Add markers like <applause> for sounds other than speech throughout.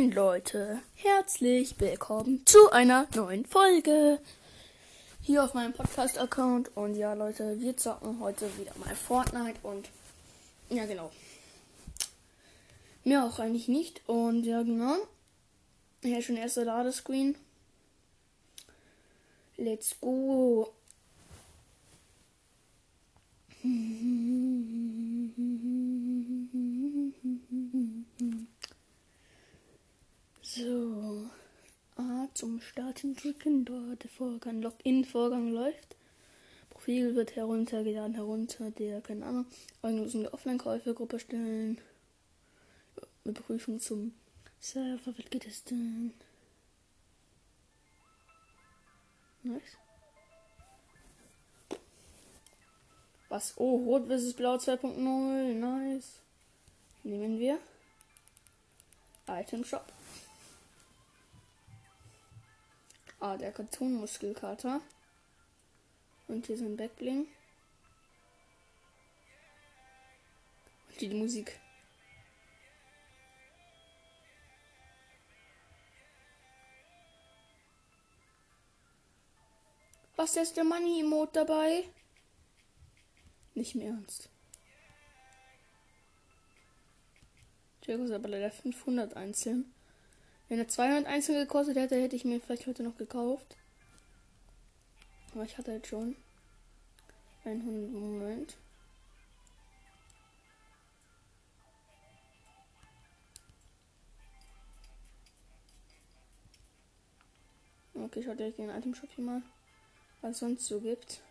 Moin Leute, herzlich willkommen zu einer neuen Folge hier auf meinem Podcast-Account. Und ja Leute, wir zocken heute wieder mal Fortnite und ja genau. Mehr auch eigentlich nicht. Und ja genau. Hier schon erster Ladescreen. Let's go. <laughs> So. A zum Starten drücken. Dort der Vorgang, Login-Vorgang läuft. Profil wird heruntergeladen, herunter der, keine Ahnung, Augenlosende Offline-Käufe-Gruppe stellen. Überprüfung zum Server, es denn? Nice. Was? Oh, Rot vs Blau 2.0. Nice. Nehmen wir. Item Shop. Ah, der Kartonmuskelkater. Und hier sind Backbling. Und die Musik. Was ist der Money-Emote dabei? Nicht im Ernst. Jago ist aber leider 500 einzeln. Wenn er 200 einzeln gekostet hätte, hätte ich mir vielleicht heute noch gekauft. Aber ich hatte halt schon. 100 Moment. Okay, schaut euch den Item Shop hier mal, was es sonst so gibt.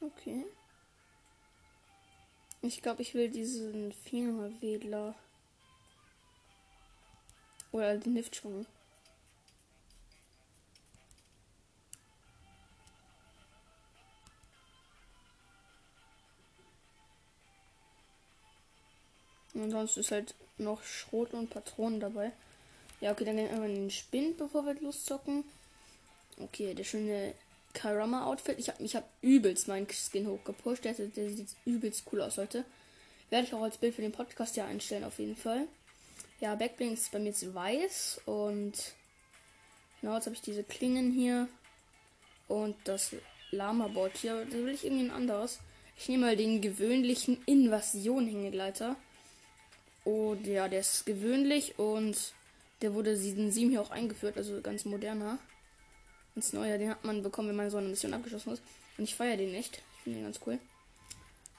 Okay. Ich glaube, ich will diesen Fingerwedler. Oder den Liftschwung. Und sonst ist halt noch Schrot und Patronen dabei. Ja, okay, dann gehen wir den Spind, bevor wir loszocken. Okay, der schöne Karama-Outfit. Ich habe ich hab übelst meinen Skin hochgepusht. Der, der sieht übelst cool aus heute. Werde ich auch als Bild für den Podcast ja einstellen, auf jeden Fall. Ja, Backbling ist bei mir jetzt weiß. Und genau, jetzt habe ich diese Klingen hier. Und das Lama-Board hier. Da will ich irgendwie ein anderes. Ich nehme mal den gewöhnlichen Invasion-Hängegleiter. Und ja, der ist gewöhnlich und der wurde Season 7 hier auch eingeführt, also ganz moderner. Ganz neuer, den hat man bekommen, wenn man so eine Mission abgeschlossen ist. Und ich feiere den echt. Ich finde den ganz cool.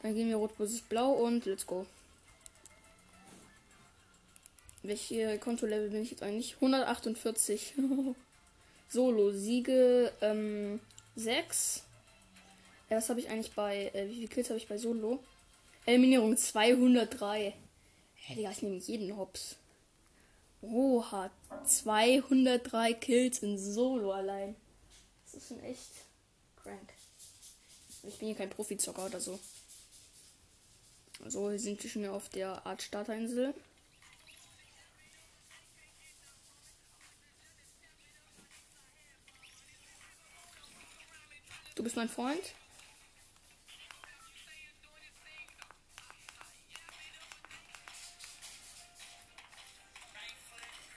Dann gehen wir rot versus blau und let's go. Welche Kontolevel bin ich jetzt eigentlich? 148. <laughs> Solo, Siege ähm, 6. Ja, das habe ich eigentlich bei. Äh, wie viele Kills habe ich bei Solo? Eliminierung 203. Hä, Digga, ich nehme jeden Hops. Oha, 203 Kills in Solo allein. Das ist schon echt crank. Ich bin hier kein Profizocker oder so. Also, wir sind schon auf der Art Starterinsel. Du bist mein Freund?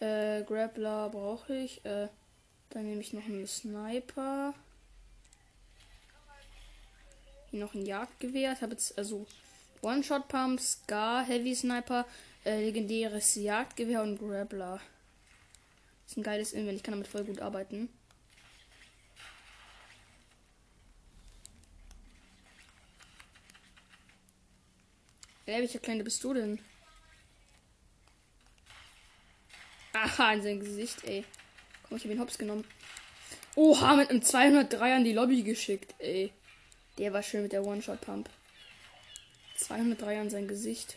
Äh, Grappler brauche ich. Äh, dann nehme ich noch einen Sniper. Hier noch ein Jagdgewehr. Ich habe jetzt also One-Shot Pump, Scar, Heavy Sniper, äh, legendäres Jagdgewehr und Grappler. Ist ein geiles Invent. Ich kann damit voll gut arbeiten. Ey, welcher kleine bist du denn? Haha, in sein Gesicht, ey. Komm, ich hab ihn hops genommen. Oha, mit einem 203 an die Lobby geschickt, ey. Der war schön mit der One-Shot-Pump. 203 an sein Gesicht.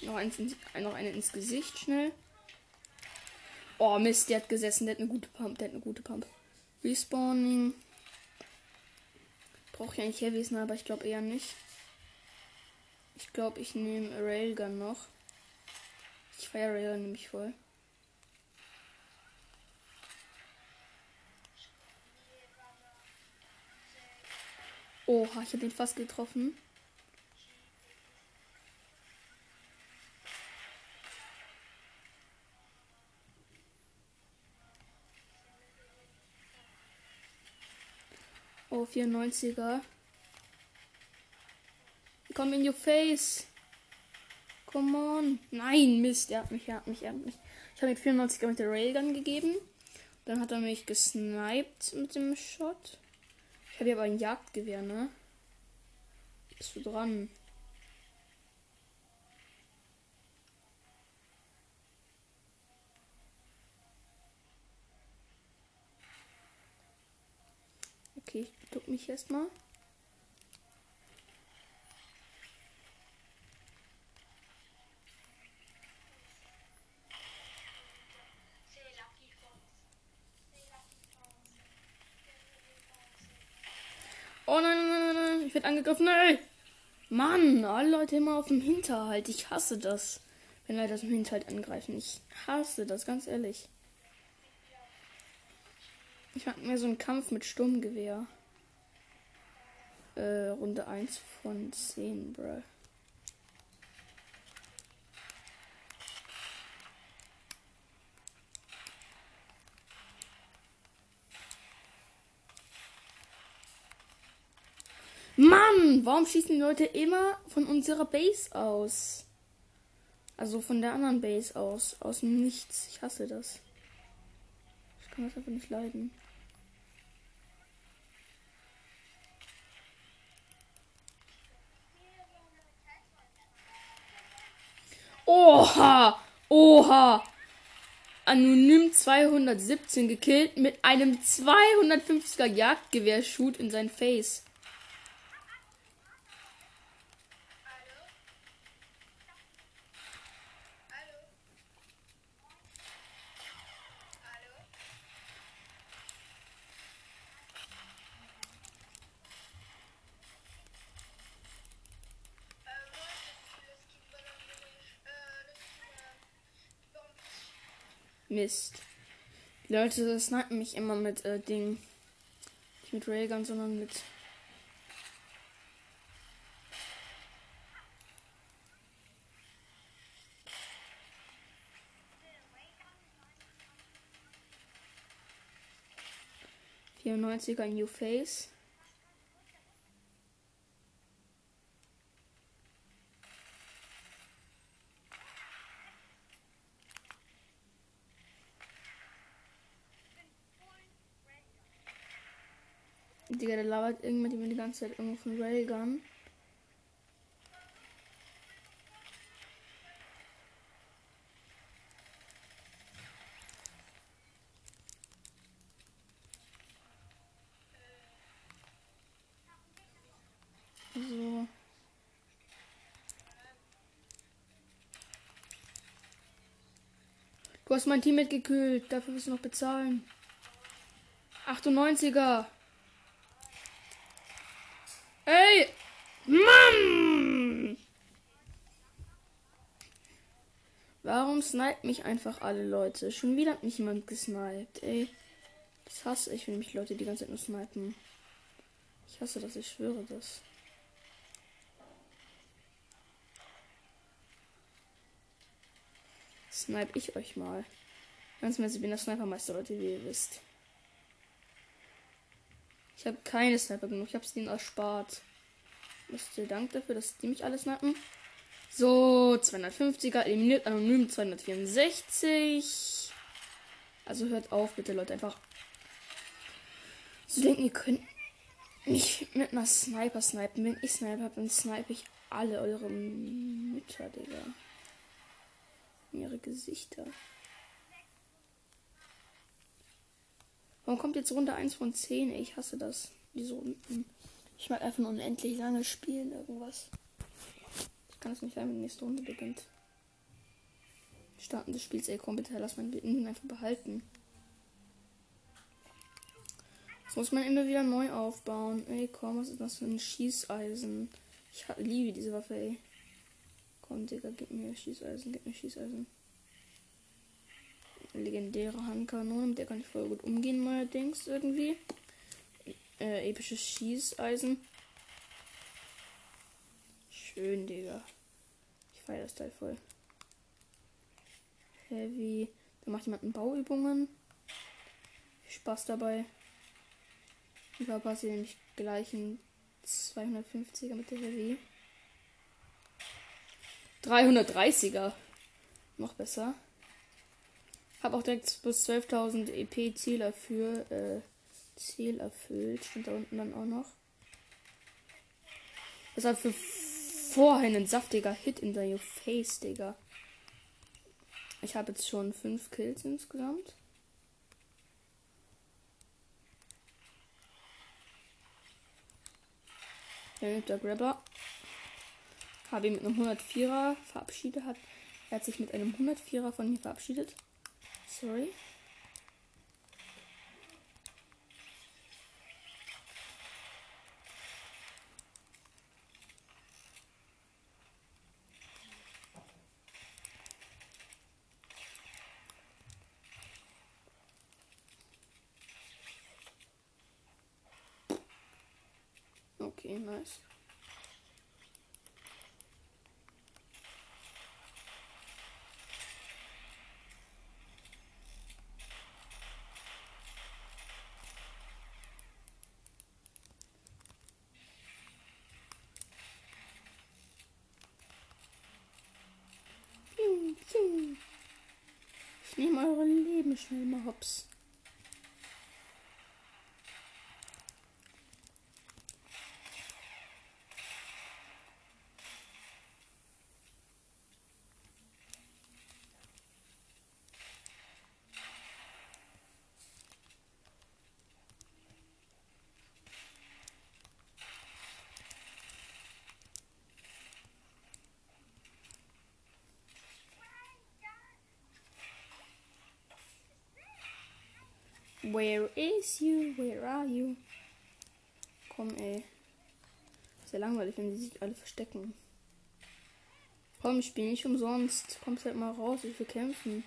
Noch, eins in, noch eine ins Gesicht, schnell. Oh, Mist, der hat gesessen. Der hat eine gute Pump. Der hat eine gute Pump. Respawning. Brauche ich eigentlich Heavy ne, aber Ich glaube eher nicht. Ich glaube, ich nehme Railgun noch. Ich feiere Railgun nämlich voll. Oha, ich habe den fast getroffen. Oh, 94er. Komm in your face. Come on. Nein, Mist. Er hat mich, er hat mich, er hat mich. Ich habe ihm 94er mit der Railgun gegeben. Dann hat er mich gesniped mit dem Shot. Ich habe hier aber ein Jagdgewehr, ne? Bist du dran? Okay, ich duck mich erstmal. Oh nein, nein, nein, nein, ich werde angegriffen. Nein! Mann, alle Leute immer auf dem Hinterhalt. Ich hasse das, wenn Leute aus dem Hinterhalt angreifen. Ich hasse das, ganz ehrlich. Ich mag mir so einen Kampf mit Sturmgewehr. Äh, Runde 1 von 10, bruh. Mann, <clears throat> warum schießen die Leute immer von unserer Base aus? Also von der anderen Base aus. Aus dem Nichts. Ich hasse das. Ich kann das einfach nicht leiden. Oha! Oha! Anonym 217 gekillt mit einem 250er Jagdgewehr-Shoot in sein Face. Mist. Die Leute snipen mich immer mit äh, Ding. Nicht mit Railgun, sondern mit. Vierundneunziger New Face. Digga, der labert irgendwann die die ganze Zeit irgendwo von Railgun. Du hast mein Team mitgekühlt, dafür wirst du noch bezahlen. 98er. Ey! Mann! Snipt mich einfach alle Leute? Schon wieder hat mich jemand gesniped, ey. Das hasse ich, wenn mich Leute die ganze Zeit nur snipen. Ich hasse das, ich schwöre das. Snipe ich euch mal. Ganz mäßig, ich bin der Snipermeister, Leute, wie ihr wisst. Ich habe keine Sniper genug. Ich habe es denen erspart. Müsste Dank dafür, dass die mich alles snipen. So, 250er, eliminiert anonym 264. Also hört auf, bitte, Leute, einfach. So denken, ihr könnt nicht mit einer Sniper snipen. Wenn ich Sniper habe, dann snipe ich alle eure Mütter, Digga. Ihre Gesichter. Warum kommt jetzt Runde 1 von 10? Ey, ich hasse das. Diese Runden. Ich mag einfach nur unendlich lange spielen, irgendwas. Ich kann es nicht sein, wenn die nächste Runde beginnt. Starten des Spiels, ey, komm bitte, lass mein Binden einfach behalten. Das muss man immer wieder neu aufbauen. Ey, komm, was ist das für ein Schießeisen? Ich liebe diese Waffe, ey. Komm, Digga, gib mir Schießeisen, gib mir Schießeisen. Legendäre Handkanone, mit der kann ich voll gut umgehen, neuerdings irgendwie. Äh, episches Schießeisen. Schön, Digga. Ich feiere das Teil voll. Heavy. Da macht jemand Bauübungen. Viel Spaß dabei. Ich verpasse nämlich gleich einen 250er mit der Heavy. 330er. Noch besser. Hab auch direkt bis 12.000 EP Ziel dafür. Äh, Ziel erfüllt. Stimmt da unten dann auch noch. Das war für vorhin ein saftiger Hit in dein Face, Digga. Ich habe jetzt schon fünf Kills insgesamt. Der Grabber. Habe ihn mit einem 104er verabschiedet. Hat, er hat sich mit einem 104er von mir verabschiedet. Sorry. Okay, nice. Ich nehme eure Leben schnell mal hops. Where is you? Where are you? Komm, ey. Sehr langweilig, wenn die sich alle verstecken. Komm, ich spiele nicht umsonst. Kommst halt mal raus, ich will kämpfen.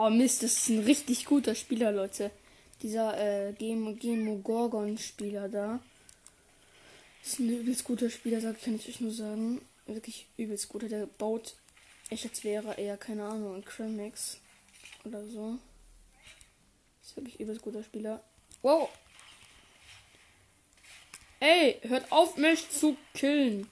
Oh Mist, das ist ein richtig guter Spieler, Leute. Dieser äh, Gemo Gorgon Spieler da. Das ist ein übelst guter Spieler, sag, kann ich euch nur sagen. Wirklich übelst guter. Der baut, ich als wäre eher, keine Ahnung, ein Cremix oder so. Das ist wirklich übelst guter Spieler. Wow! Ey, hört auf mich zu killen.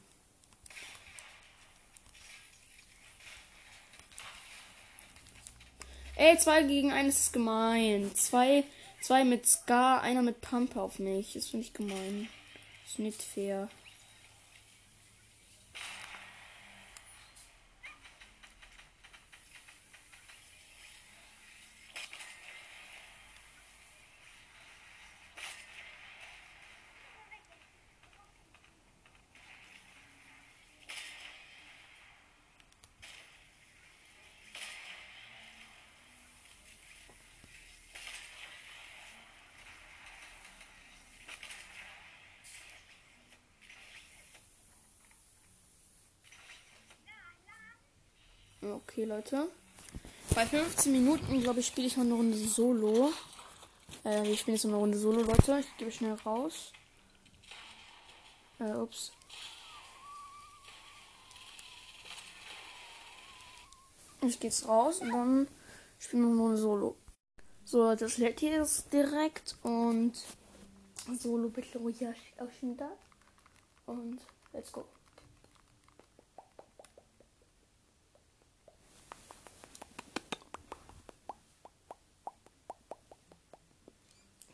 Ey, zwei gegen eins ist gemein. Zwei, zwei mit Scar, einer mit Pump auf mich. Das finde ich gemein. ist nicht fair. Okay, Leute. Bei 15 Minuten, glaube ich, spiele ich noch eine Runde Solo. Äh, ich spiele jetzt noch eine Runde Solo, Leute. Ich gebe schnell raus. Äh, ups. Ich gehe jetzt raus und dann spielen wir noch eine Solo. So, das lädt hier ist direkt und Solo Battle Royale auch schon da. Und let's go.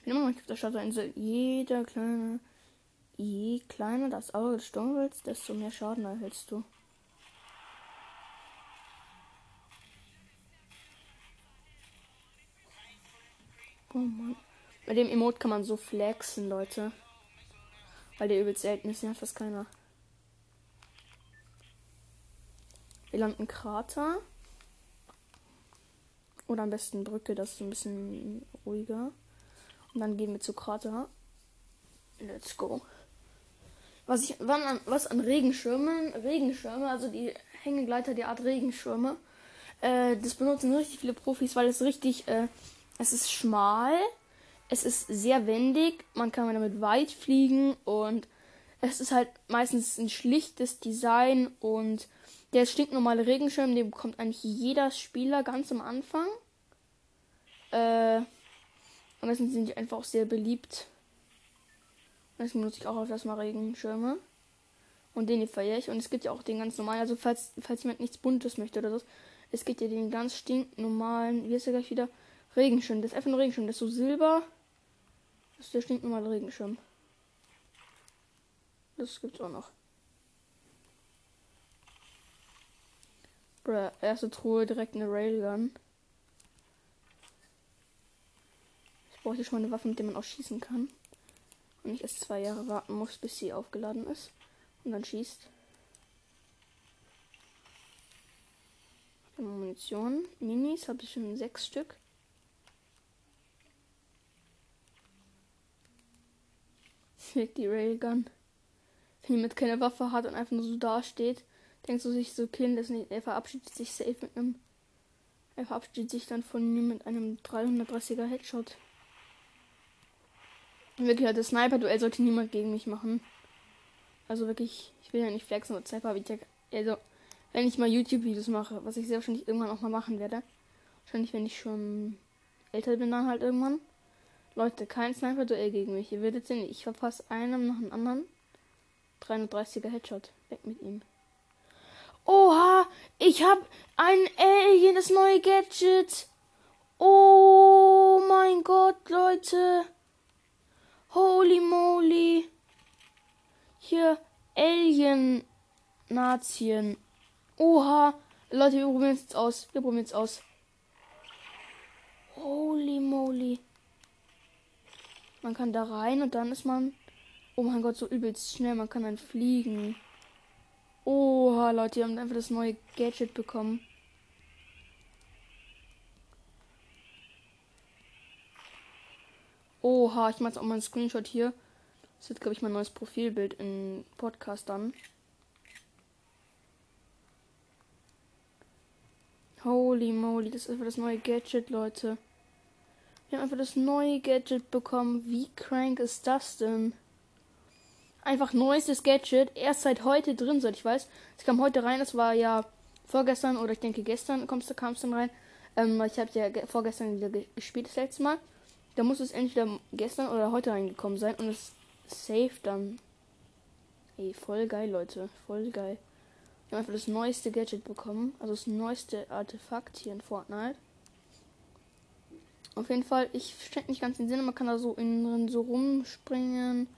Noch nicht auf der Starterinsel. Jeder kleine. Je kleiner das Auge des Sturmwilds, desto mehr Schaden erhältst du. Oh Mann. Bei dem Emote kann man so flexen, Leute. Weil der übelst selten ist, ja fast keiner. Wir landen Krater. Oder am besten Brücke, das ist ein bisschen ruhiger. Und dann gehen wir zu Krater. Let's go. Was ich, wann an, was an Regenschirmen, Regenschirme, also die Hängegleiter, die Art Regenschirme, äh, das benutzen richtig viele Profis, weil es richtig, äh, es ist schmal, es ist sehr wendig, man kann damit weit fliegen und es ist halt meistens ein schlichtes Design und der stinknormale Regenschirm, den bekommt eigentlich jeder Spieler ganz am Anfang. Äh, am besten sind die einfach auch sehr beliebt. Deswegen benutze ich auch öfters mal Regenschirme. Und den hier feiere ich. Und es gibt ja auch den ganz normalen, also falls, falls jemand nichts Buntes möchte oder so, es gibt ja den ganz stinknormalen, wie ist der gleich wieder? Regenschirm. Das ist einfach ein Regenschirm. Das ist so silber. Das ist der stinknormale Regenschirm. Das gibt's auch noch. Bruh, erste Truhe direkt eine Railgun. Ich brauche hier schon mal eine Waffe, mit der man auch schießen kann. Und ich erst zwei Jahre warten muss, bis sie aufgeladen ist. Und dann schießt. Munition. Minis habe ich schon sechs Stück. Weg die Railgun. Wenn jemand keine Waffe hat und einfach nur so dasteht, denkst du sich so, Kind ist nicht, er verabschiedet sich safe mit einem. Er verabschiedet sich dann von ihm mit einem 330er Headshot. Wirklich, das Sniper-Duell sollte niemand gegen mich machen. Also wirklich, ich will ja nicht flexen, aber Sniper ich ja. Also, wenn ich mal YouTube-Videos mache, was ich sehr wahrscheinlich irgendwann auch mal machen werde. Wahrscheinlich, wenn ich schon älter bin, dann halt irgendwann. Leute, kein Sniper-Duell gegen mich. Ihr werdet sehen, ich verpasse einem nach dem anderen. 330er Headshot. Weg mit ihm. Oha, ich hab ein Alien, das neue Gadget. Oh mein Gott, Leute. Holy moly. Hier, Alien-Nazien. Oha. Leute, wir probieren es jetzt aus. Wir probieren es aus. Holy moly. Man kann da rein und dann ist man. Oh mein Gott, so übelst schnell. Man kann dann fliegen. Oha, Leute, wir haben einfach das neue Gadget bekommen. Oha, ich mache jetzt auch mal einen Screenshot hier. Das wird, glaube ich, mein neues Profilbild in Podcast dann. Holy moly, das ist einfach das neue Gadget, Leute. Wir haben einfach das neue Gadget bekommen. Wie crank ist das denn? Einfach neuestes Gadget. Erst seit heute drin, soweit ich weiß. Es kam heute rein, das war ja vorgestern oder ich denke gestern kam es dann rein. Ähm, ich habe ja vorgestern wieder gespielt das letzte Mal. Da muss es entweder gestern oder heute reingekommen sein und es safe dann. Ey, voll geil, Leute. Voll geil. Wir haben einfach das neueste Gadget bekommen. Also das neueste Artefakt hier in Fortnite. Auf jeden Fall, ich stecke nicht ganz den Sinn, man kann da so innen drin so rumspringen.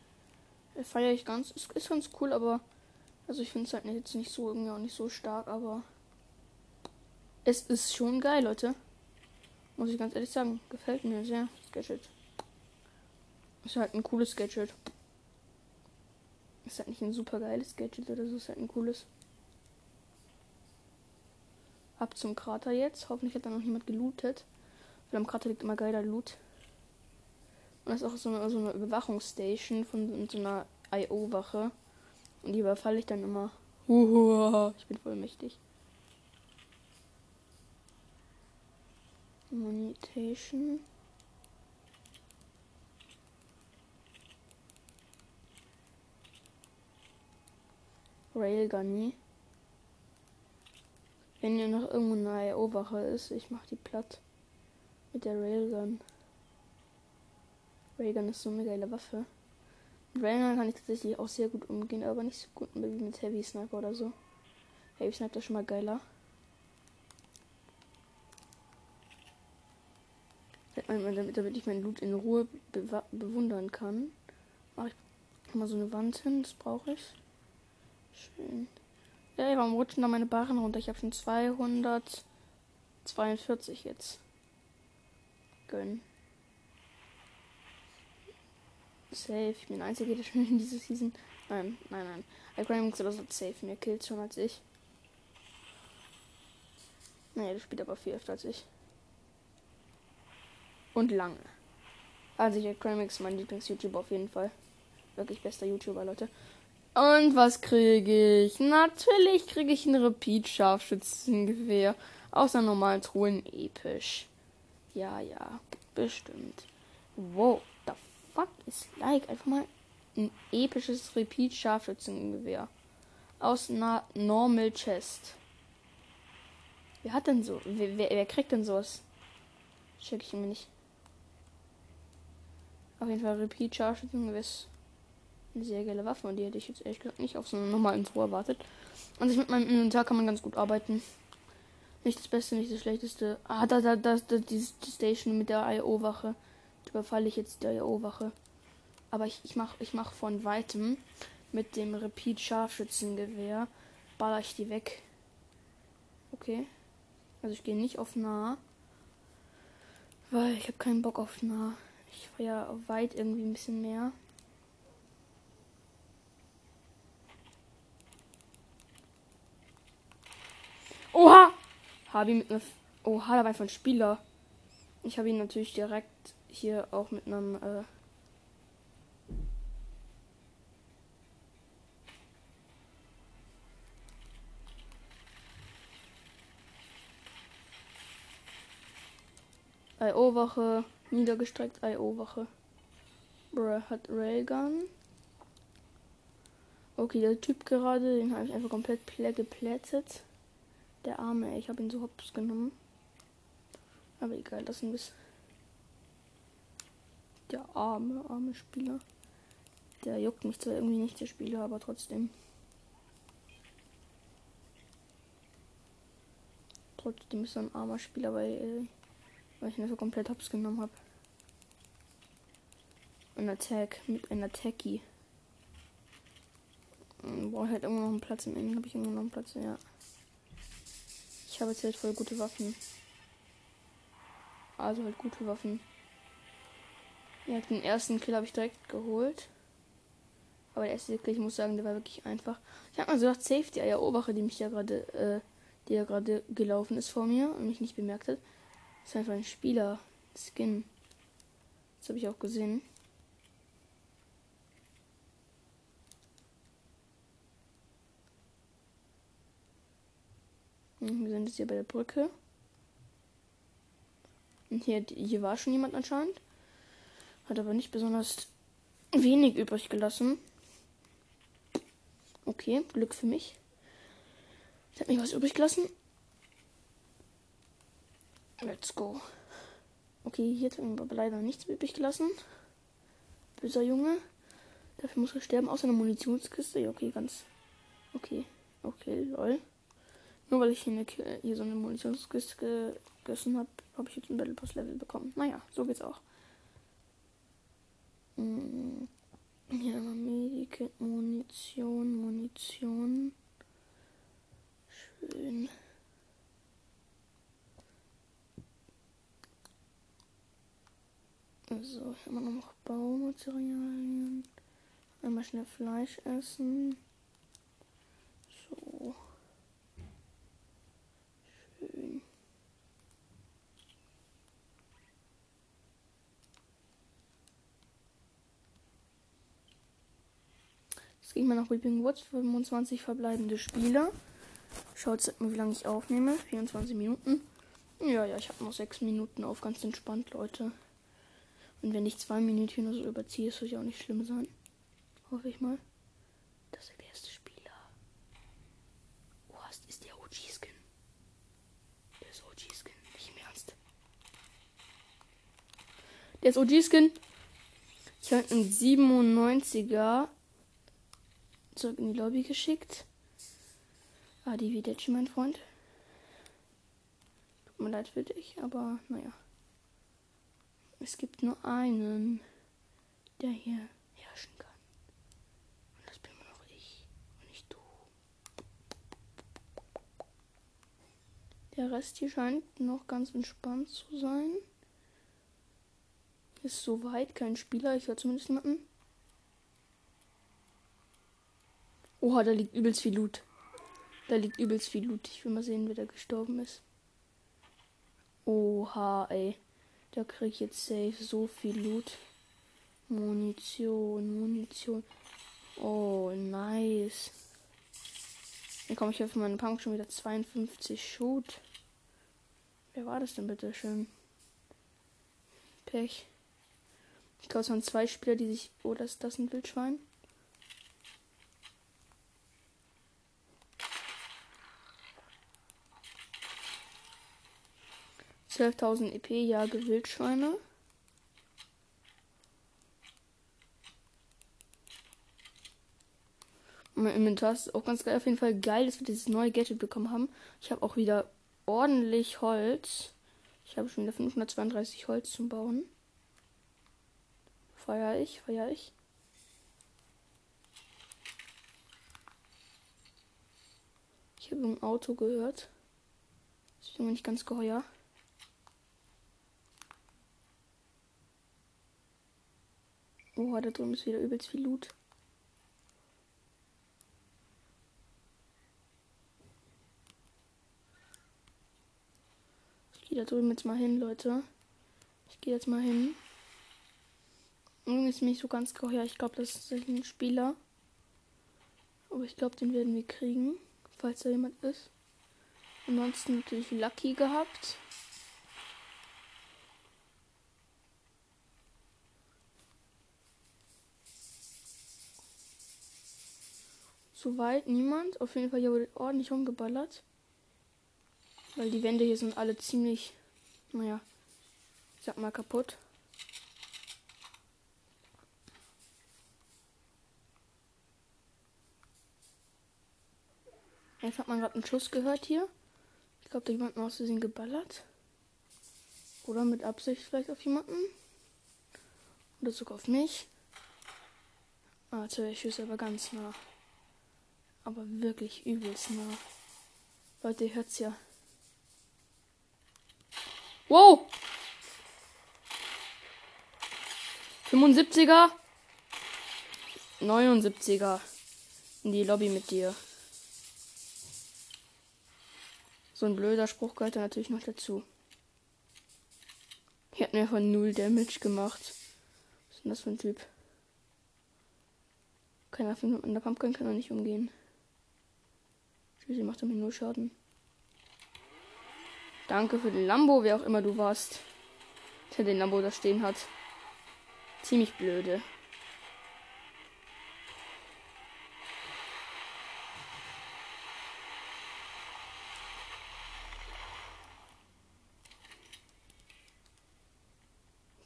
Feiere ich ganz. Ist, ist ganz cool, aber. Also ich finde es halt jetzt nicht so irgendwie auch nicht so stark, aber. Es ist schon geil, Leute. Muss ich ganz ehrlich sagen. Gefällt mir sehr, das Gadget. Ist halt ein cooles Gadget. Ist halt nicht ein super geiles Gadget oder so, ist halt ein cooles. Ab zum Krater jetzt. Hoffentlich hat da noch jemand gelootet. Weil am Krater liegt immer geiler Loot. Und das ist auch so eine, so eine Überwachungsstation von so einer IO-Wache. Und die überfalle ich dann immer. <laughs> Ich bin voll mächtig. Munitation. Railgunny. Wenn hier noch irgendwo eine IO-Wache ist, ich mach die platt. Mit der Railgun. Railgun ist so eine geile Waffe. Mit Railgun kann ich tatsächlich auch sehr gut umgehen, aber nicht so gut wie mit Heavy Sniper oder so. Heavy Sniper ist schon mal geiler. Damit, damit ich mein Loot in Ruhe bewundern kann, mache ich mal so eine Wand hin. Das brauche ich. Schön. Ey, warum rutschen da meine Barren runter? Ich habe schon 242 jetzt. Gönn. Safe. Ich bin der Einzige, der schon in dieser Season. Nein, nein, nein. Alcremix oder so safe mehr Kills schon als ich. Naja, der spielt aber viel öfter als ich. Und lange. Also ich Alcremix, mein Lieblings-YouTuber auf jeden Fall. Wirklich bester YouTuber, Leute. Und was kriege ich? Natürlich kriege ich ein Repeat-Scharfschützengewehr. Aus einer normalen Truhe episch. Ja, ja, bestimmt. Wow, the fuck is like? Einfach mal ein episches Repeat-Scharfschützengewehr. Aus einer Normal Chest. Wer hat denn so? Wer, wer, wer kriegt denn sowas? Check ich mir nicht. Auf jeden Fall Repeat Scharfschützengewehr eine sehr geile Waffe und die hätte ich jetzt ehrlich gesagt nicht auf so einem normalen Intro erwartet. Und sich mit meinem Inventar kann man ganz gut arbeiten. Nicht das Beste, nicht das Schlechteste. Ah, da, da, da, da die, die Station mit der IO-Wache. Überfalle ich jetzt die IO-Wache. Aber ich, ich mach, ich mach von weitem mit dem Repeat Scharfschützengewehr. Baller ich die weg. Okay. Also ich gehe nicht auf nah. Weil ich habe keinen Bock auf nah. Ich war ja weit irgendwie ein bisschen mehr. Oha! Habe ihn mit einem. Oha, da war einfach ein Spieler. Ich habe ihn natürlich direkt hier auch mit einem. Äh IO-Wache, niedergestreckt IO-Wache. Bruh, hat Railgun. Okay, der Typ gerade, den habe ich einfach komplett geplättet. Der Arme, ey. Ich habe ihn so hops genommen. Aber egal, das ist Der arme, arme Spieler. Der juckt mich zwar irgendwie nicht, der Spieler, aber trotzdem. Trotzdem ist er ein armer Spieler, weil, äh, weil ich ihn einfach komplett hops genommen habe. Ein Attack mit einer Techie. Brauche halt immer noch einen Platz im Innen. Habe ich immer noch einen Platz, ja. Ich habe jetzt halt voll gute Waffen. Also halt gute Waffen. Ja, den ersten Kill habe ich direkt geholt. Aber der erste Kill, ich muss sagen, der war wirklich einfach. Ich habe mal so gedacht, Safety, ja, Oberwache, die mich ja gerade, äh, die ja gerade gelaufen ist vor mir und mich nicht bemerkt hat. Das ist einfach ein Spieler-Skin. Das habe ich auch gesehen. Wir sind jetzt hier bei der Brücke. Und hier, hier war schon jemand anscheinend. Hat aber nicht besonders wenig übrig gelassen. Okay, Glück für mich. Ich habe mich was übrig gelassen. Let's go. Okay, hier hat mir aber leider nichts übrig gelassen. Böser Junge. Dafür muss er sterben, außer einer Munitionskiste. Ja, okay, ganz. Okay. Okay, lol. Nur weil ich hier, eine, hier so eine Munitionskiste gegessen habe, habe ich jetzt ein Battle Pass Level bekommen. Naja, so geht's auch. Hm. Hier einmal Medikit, Munition, Munition. Schön. So, habe noch Baumaterialien. Einmal schnell Fleisch essen. So. Schön. Mal nach Weeping Woods. 25 verbleibende Spieler. Schaut mal, wie lange ich aufnehme. 24 Minuten. Ja, ja, ich habe noch 6 Minuten auf. Ganz entspannt, Leute. Und wenn ich zwei Minuten oder so überziehe, soll ja auch nicht schlimm sein. Hoffe ich mal. Das ist der erste Spieler. Oh, ist der OG-Skin. Der ist OG-Skin. Nicht im Ernst. Der ist OG-Skin. Ich habe einen 97er zurück in die Lobby geschickt. Adi Videci, mein Freund. Tut mir leid für dich, aber naja. Es gibt nur einen, der hier herrschen kann. Und das bin immer noch ich und nicht du. Der Rest hier scheint noch ganz entspannt zu sein. Ist soweit kein Spieler, ich höre zumindest niemanden. Oha, da liegt übelst viel Loot. Da liegt übelst viel Loot. Ich will mal sehen, wer da gestorben ist. Oha, ey. Da krieg ich jetzt safe so viel Loot. Munition, Munition. Oh, nice. Hier komme ich auf meinen Punk schon wieder 52 Shoot. Wer war das denn bitte schön? Pech. Ich glaube, es waren zwei Spieler, die sich. Oh, das, das ist ein Wildschwein. 12.000 EP, jage Wildschweine. Mein Inventar ist auch ganz geil. Auf jeden Fall geil, dass wir dieses neue Gadget bekommen haben. Ich habe auch wieder ordentlich Holz. Ich habe schon wieder 532 Holz zum Bauen. Feier ich, feier ich. Ich habe ein Auto gehört. Das ist mir nicht ganz geheuer. Oh, da drüben ist wieder übelst viel Loot. Ich gehe da drüben jetzt mal hin, Leute. Ich gehe jetzt mal hin. Irgendwie ist mich so ganz geheuer. Ich glaube, das ist ein Spieler. Aber ich glaube, den werden wir kriegen, falls da jemand ist. Ansonsten natürlich Lucky gehabt. Soweit niemand. Auf jeden Fall hier wurde ordentlich rumgeballert. Weil die Wände hier sind alle ziemlich, naja, ich sag mal kaputt. Jetzt hat man gerade einen Schuss gehört hier. Ich glaube, da jemand aus Versehen geballert. Oder mit Absicht vielleicht auf jemanden. Oder sogar auf mich. Ah, zwei Schüsse aber ganz nah. Aber wirklich übelst nah. Leute, ihr hört's ja. Wow! 75er. 79er. In die Lobby mit dir. So ein blöder Spruch gehört da natürlich noch dazu. Hier hat mir von null Damage gemacht. Was ist denn das für ein Typ? Keiner von der Pumpkin kann er nicht umgehen. Sie macht damit nur Schaden. Danke für den Lambo, wer auch immer du warst. Der den Lambo da stehen hat. Ziemlich blöde.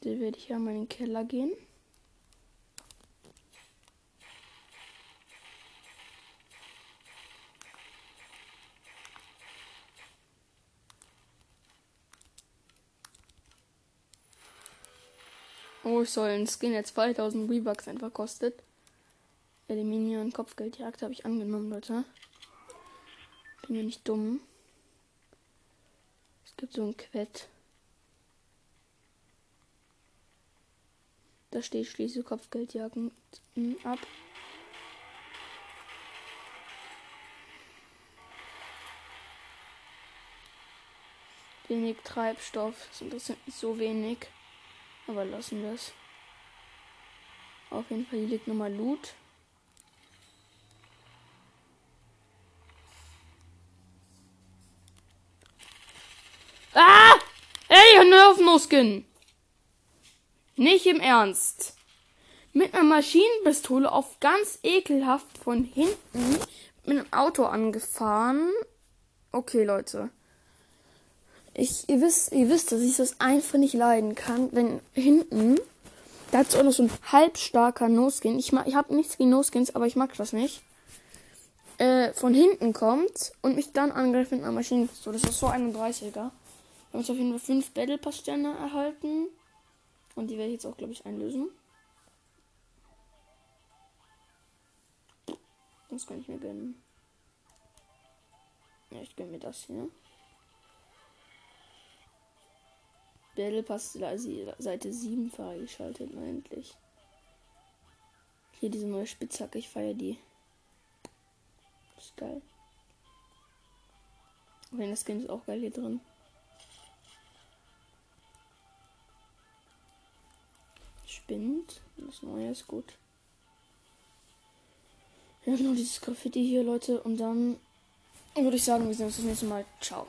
Dann werde ich ja mal in den Keller gehen. Oh, ich soll ein Skin der 2000 V-Bucks einfach kostet. Eliminieren, Kopfgeldjagd habe ich angenommen, Leute. Bin ja nicht dumm. Es gibt so ein Quett. Da steht schließe Kopfgeldjagden ab. Wenig Treibstoff. Das interessiert mich so wenig. Aber lassen wir es. Auf jeden Fall, hier liegt nochmal Loot. Ah! Ey, hör auf, Nusken! Nicht im Ernst. Mit einer Maschinenpistole auf ganz ekelhaft von hinten mit einem Auto angefahren. Okay, Leute. Ich, ihr wisst, ihr wisst, dass ich das einfach nicht leiden kann, wenn hinten, da hat auch noch so ein halbstarker No-Skin. Ich, ich habe nichts gegen No-Skins, aber ich mag das nicht. Äh, von hinten kommt und mich dann angreift mit einer Maschinenpistole. Das ist so 31er. Wir haben jetzt auf jeden Fall 5 Battle Pass Sterne erhalten. Und die werde ich jetzt auch, glaube ich, einlösen. Das kann ich mir gönnen. Ja, ich gönne mir das hier. Battle Pass Seite 7 freigeschaltet, endlich. Hier diese neue Spitzhacke, ich feiere die. Ist geil. Wenn das Skin ist auch geil hier drin. Spinnt. Das neue ist gut. Ja, genau, dieses Graffiti hier, Leute. Und dann würde ich sagen, wir sehen uns das nächste Mal. Ciao.